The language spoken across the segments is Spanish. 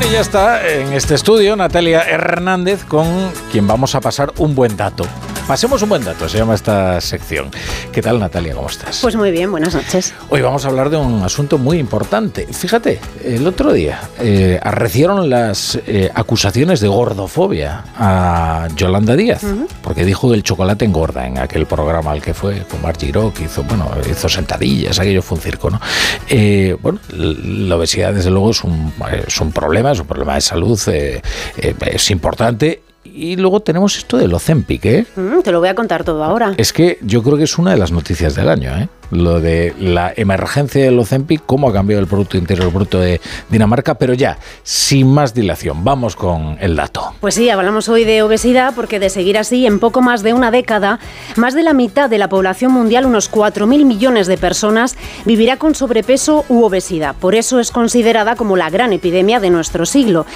Bueno, y ya está en este estudio Natalia Hernández con quien vamos a pasar un buen dato. Pasemos un buen dato, se llama esta sección. ¿Qué tal Natalia? ¿Cómo estás? Pues muy bien, buenas noches. Hoy vamos a hablar de un asunto muy importante. Fíjate, el otro día eh, arrecieron las eh, acusaciones de gordofobia a Yolanda Díaz, porque dijo que el chocolate engorda en aquel programa al que fue con Margie Rock, hizo, bueno, hizo sentadillas, aquello fue un circo, ¿no? Eh, bueno, la obesidad desde luego es un, es un problema, es un problema de salud, eh, es importante y luego tenemos esto del Ozempic, ¿eh? Mm, te lo voy a contar todo ahora. Es que yo creo que es una de las noticias del año, ¿eh? Lo de la emergencia del Ozempic, cómo ha cambiado el Producto Interior Bruto de Dinamarca, pero ya, sin más dilación, vamos con el dato. Pues sí, hablamos hoy de obesidad porque de seguir así, en poco más de una década, más de la mitad de la población mundial, unos 4.000 millones de personas, vivirá con sobrepeso u obesidad. Por eso es considerada como la gran epidemia de nuestro siglo.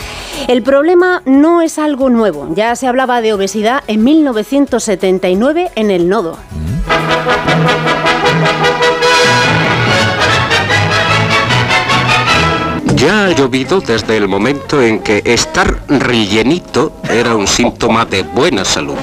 El problema no es algo nuevo, ya se hablaba de obesidad en 1979 en el Nodo. Ya ha llovido desde el momento en que estar rellenito era un síntoma de buena salud.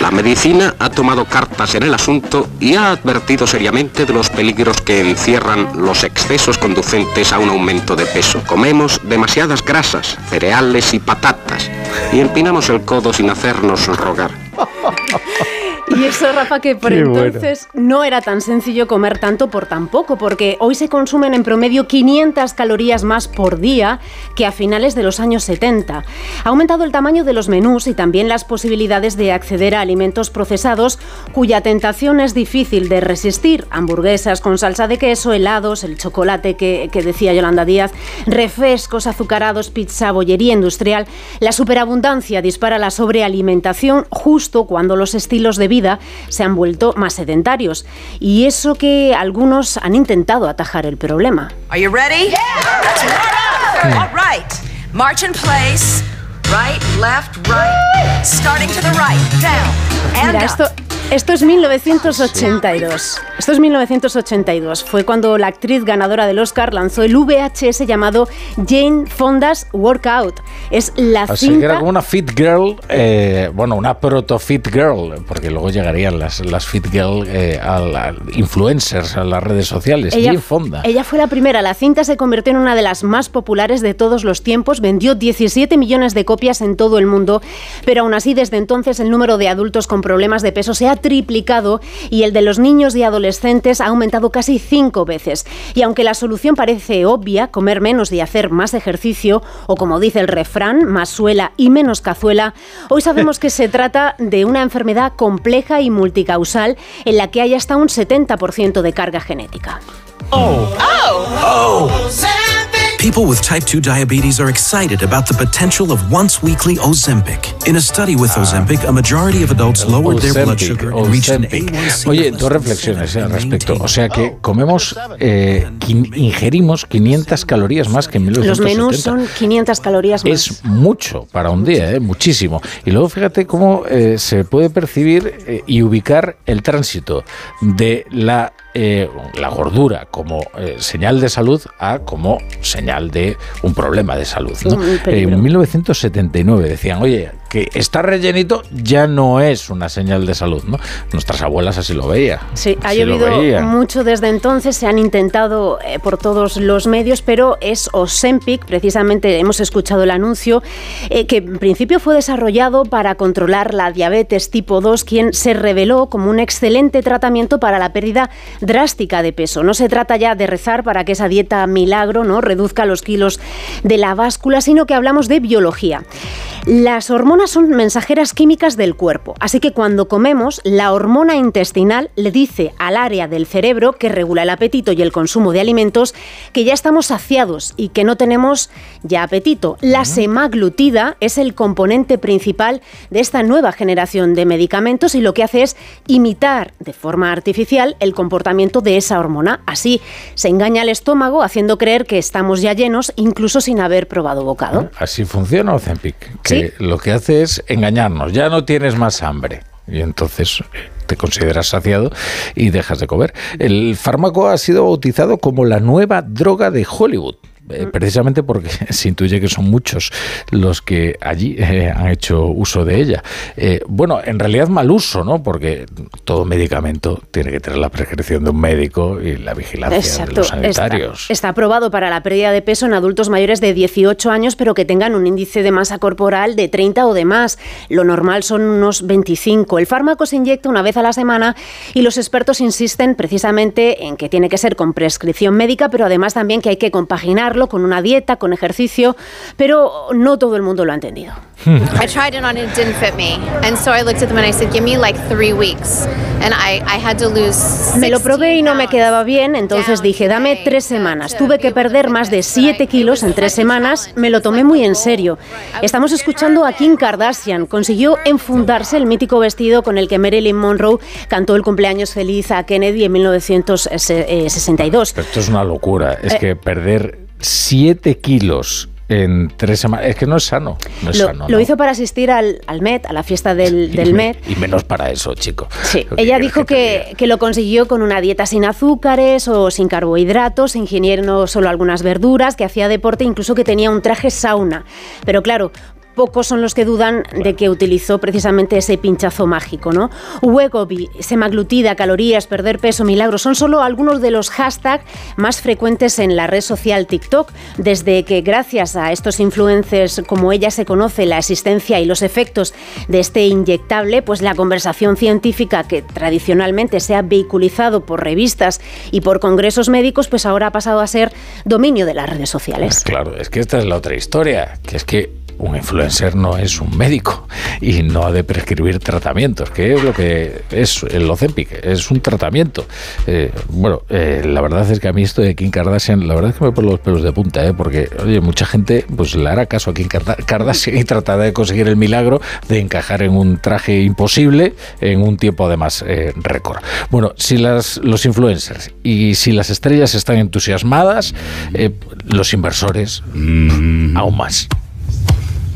La medicina ha tomado cartas en el asunto y ha advertido seriamente de los peligros que encierran los excesos conducentes a un aumento de peso. Comemos demasiadas grasas, cereales y patatas y empinamos el codo sin hacernos rogar. Y eso, Rafa, que por Qué bueno. entonces no era tan sencillo comer tanto por tan poco, porque hoy se consumen en promedio 500 calorías más por día que a finales de los años 70. Ha aumentado el tamaño de los menús y también las posibilidades de acceder a alimentos procesados cuya tentación es difícil de resistir. Hamburguesas con salsa de queso, helados, el chocolate que, que decía Yolanda Díaz, refrescos azucarados, pizza, bollería industrial. La superabundancia dispara la sobrealimentación justo cuando los estilos de vida se han vuelto más sedentarios. Y eso que algunos han intentado atajar el problema. Are you ready? Up. All right. March in place. Right, left, right. Starting to the right. Down. And Mira, esto, esto es 1982. Esto es 1982. Fue cuando la actriz ganadora del Oscar lanzó el VHS llamado Jane Fonda's Workout. Es la Así que era cinta... como una fit girl, eh, bueno, una proto fit girl, porque luego llegarían las, las fit girl eh, a la- influencers a las redes sociales. Jane Fonda. ella fue la primera. La cinta se convirtió en una de las más populares de todos los tiempos. Vendió 17 millones de copias en todo el mundo. Pero aún así, desde entonces, el número de adultos con problemas de peso se ha triplicado y el de los niños y adolescentes ha aumentado casi cinco veces. Y aunque la solución parece obvia, comer menos y hacer más ejercicio, o como dice el refrán, más suela y menos cazuela, hoy sabemos que se trata de una enfermedad compleja y multicausal en la que hay hasta un 70% de carga genética. People with type 2 diabetes are excited about the potential of once weekly Ozempic. In a study with Ozempic, a majority of adults lowered their blood sugar and reached an Ozempic. A1C Oye, dos reflexiones eh, al 7 and respecto. O sea que maintained. comemos, eh, ingerimos 500 calorías más que en Los 1970. menús son 500 calorías más. Es mucho para un día, ¿eh? muchísimo. Y luego fíjate cómo eh, se puede percibir eh, y ubicar el tránsito de la, eh, la gordura como eh, señal de salud a como señal de un problema de salud. En 1979 decían, oye, que está rellenito ya no es una señal de salud. ¿no? Nuestras abuelas así lo veían. Sí, ha llovido mucho desde entonces, se han intentado eh, por todos los medios, pero es Ozempic, precisamente hemos escuchado el anuncio, eh, que en principio fue desarrollado para controlar la diabetes tipo 2, quien se reveló como un excelente tratamiento para la pérdida drástica de peso. No se trata ya de rezar para que esa dieta milagro no reduzca los kilos de la báscula, sino que hablamos de biología. Las hormonas son mensajeras químicas del cuerpo, así que cuando comemos, la hormona intestinal le dice al área del cerebro que regula el apetito y el consumo de alimentos que ya estamos saciados y que no tenemos ya apetito. La semaglutida es el componente principal de esta nueva generación de medicamentos y lo que hace es imitar de forma artificial el comportamiento de esa hormona. Así se engaña al estómago haciendo creer que estamos ya llenos incluso sin haber probado bocado. Así funciona Ozempic, que Sí. lo que hace es engañarnos, ya no tienes más hambre. Y entonces eh, te consideras saciado y dejas de comer. El fármaco ha sido bautizado como la nueva droga de Hollywood. Eh, precisamente porque se intuye que son muchos los que allí eh, han hecho uso de ella. Eh, bueno, en realidad mal uso, ¿no? Porque todo medicamento tiene que tener la prescripción de un médico y la vigilancia de los sanitarios. Está, aprobado para la pérdida de peso en adultos mayores de 18 años, pero que tengan un índice de masa corporal de 30 o de más. Lo normal son unos 25. El fármaco se inyecta una vez a la semana y los expertos insisten precisamente en que tiene que ser con prescripción médica, pero además también que hay que compaginarlo con una dieta, con ejercicio, pero no todo el mundo lo ha entendido. I tried it on and it didn't fit me. And so I looked at them and I said, "Give me like three weeks." And I, I had to lose Me lo probé y no me quedaba bien, entonces dije, "Dame tres semanas." Tuve que perder más de siete kilos en tres semanas. Me lo tomé muy en serio. Estamos escuchando a Kim Kardashian. Consiguió enfundarse el mítico vestido con el que Marilyn Monroe cantó el cumpleaños feliz a Kennedy en 1962. Pero esto es una locura. Es eh, que perder siete kilos en tres semanas. Es que no es sano. lo, hizo para asistir al, al, Met, a la fiesta del, del Met. Y menos para eso, chico. Sí, ella dijo que, que, lo consiguió con una dieta sin azúcares o sin carbohidratos, ingiriendo solo algunas verduras, que hacía deporte, incluso que tenía un traje sauna. Pero claro, pocos son los que dudan de que utilizó precisamente ese pinchazo mágico, ¿no? Wegovy, semaglutida, calorías, perder peso, milagros, son solo algunos de los hashtags más frecuentes en la red social TikTok, desde que gracias a estos influencers como ella se conoce la existencia y los efectos de este inyectable, pues la conversación científica que tradicionalmente se ha vehiculizado por revistas y por congresos médicos, pues ahora ha pasado a ser dominio de las redes sociales. Claro, es que esta es la otra historia, que es que un influencer no es un médico y no ha de prescribir tratamientos, que es lo que es el Ozempic, es un tratamiento. Eh, bueno, eh, la verdad es que a mí esto de Kim Kardashian, la verdad es que me pone los pelos de punta, ¿eh? porque, oye, mucha gente pues le hará caso a Kim Kardashian y tratará de conseguir el milagro de encajar en un traje imposible en un tiempo además eh, récord. Bueno, si las, los influencers y si las estrellas están entusiasmadas, los inversores mm. aún más.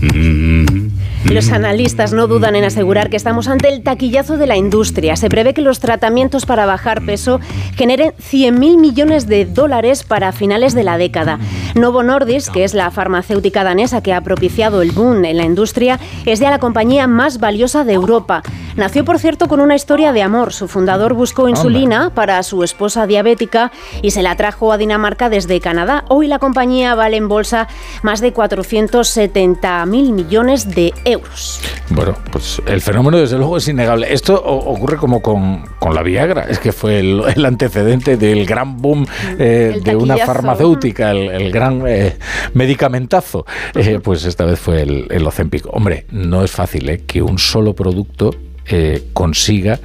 Mm-hmm. Los analistas no dudan en asegurar que estamos ante el taquillazo de la industria. Se prevé que los tratamientos para bajar peso generen 100.000 millones de dólares para finales de la década. Novo Nordisk, que es la farmacéutica danesa que ha propiciado el boom en la industria, es ya la compañía más valiosa de Europa. Nació, por cierto, con una historia de amor. Su fundador buscó insulina para su esposa diabética y se la trajo a Dinamarca desde Canadá. Hoy la compañía vale en bolsa más de 470.000 millones de euros. Bueno, pues el fenómeno desde luego es innegable. Esto ocurre como con, la Viagra, es que fue el, antecedente del gran boom eh, de una farmacéutica, el, gran eh, medicamentazo. Eh, pues esta vez fue el, el Ozempic. Hombre, no es fácil que un solo producto consiga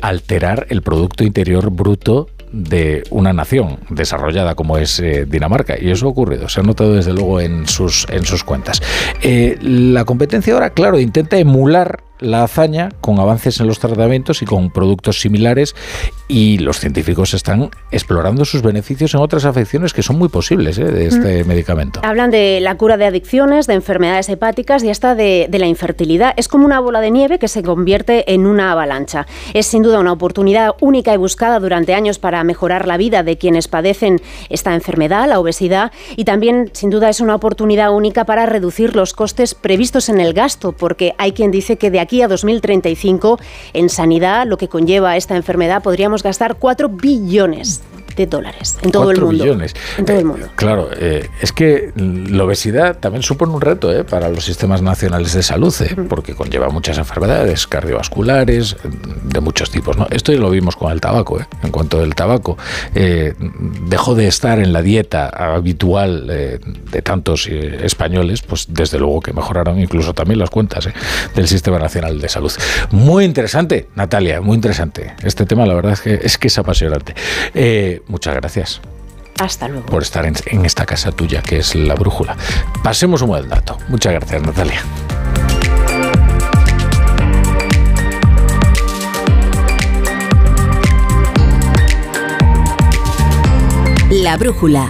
alterar el Producto Interior Bruto de una nación desarrollada como es eh, Dinamarca. Y eso ha ocurrido, se ha notado desde luego en sus, en sus cuentas. Eh, la competencia ahora, claro, intenta emular la hazaña con avances en los tratamientos y con productos similares y los científicos están explorando sus beneficios en otras afecciones que son muy posibles ¿eh? de este mm. medicamento. Hablan de la cura de adicciones, de enfermedades hepáticas y hasta de, de, la infertilidad. Es como una bola de nieve que se convierte en una avalancha. Es sin duda una oportunidad única y buscada durante años para mejorar la vida de quienes padecen esta enfermedad, la obesidad, y también sin duda es una oportunidad única para reducir los costes previstos en el gasto, porque hay quien dice que de aquí a 2035 en sanidad, lo que conlleva esta enfermedad, podríamos gastar 4 billones de dólares en todo el mundo. Billones. En todo el mundo. Eh, claro, eh, es que la obesidad también supone un reto eh, para los sistemas nacionales de salud, porque conlleva muchas enfermedades cardiovasculares de muchos tipos. ¿no? Esto ya lo vimos con el tabaco. En cuanto al tabaco dejó de estar en la dieta habitual de tantos españoles, pues desde luego que mejoraron incluso también las cuentas del sistema nacional de salud. Muy interesante, Natalia, muy interesante. Este tema, la verdad es que es, que es apasionante muchas gracias. Hasta luego. Por estar en, esta casa tuya, que es la brújula. Pasemos un buen dato. Muchas gracias, Natalia. La brújula.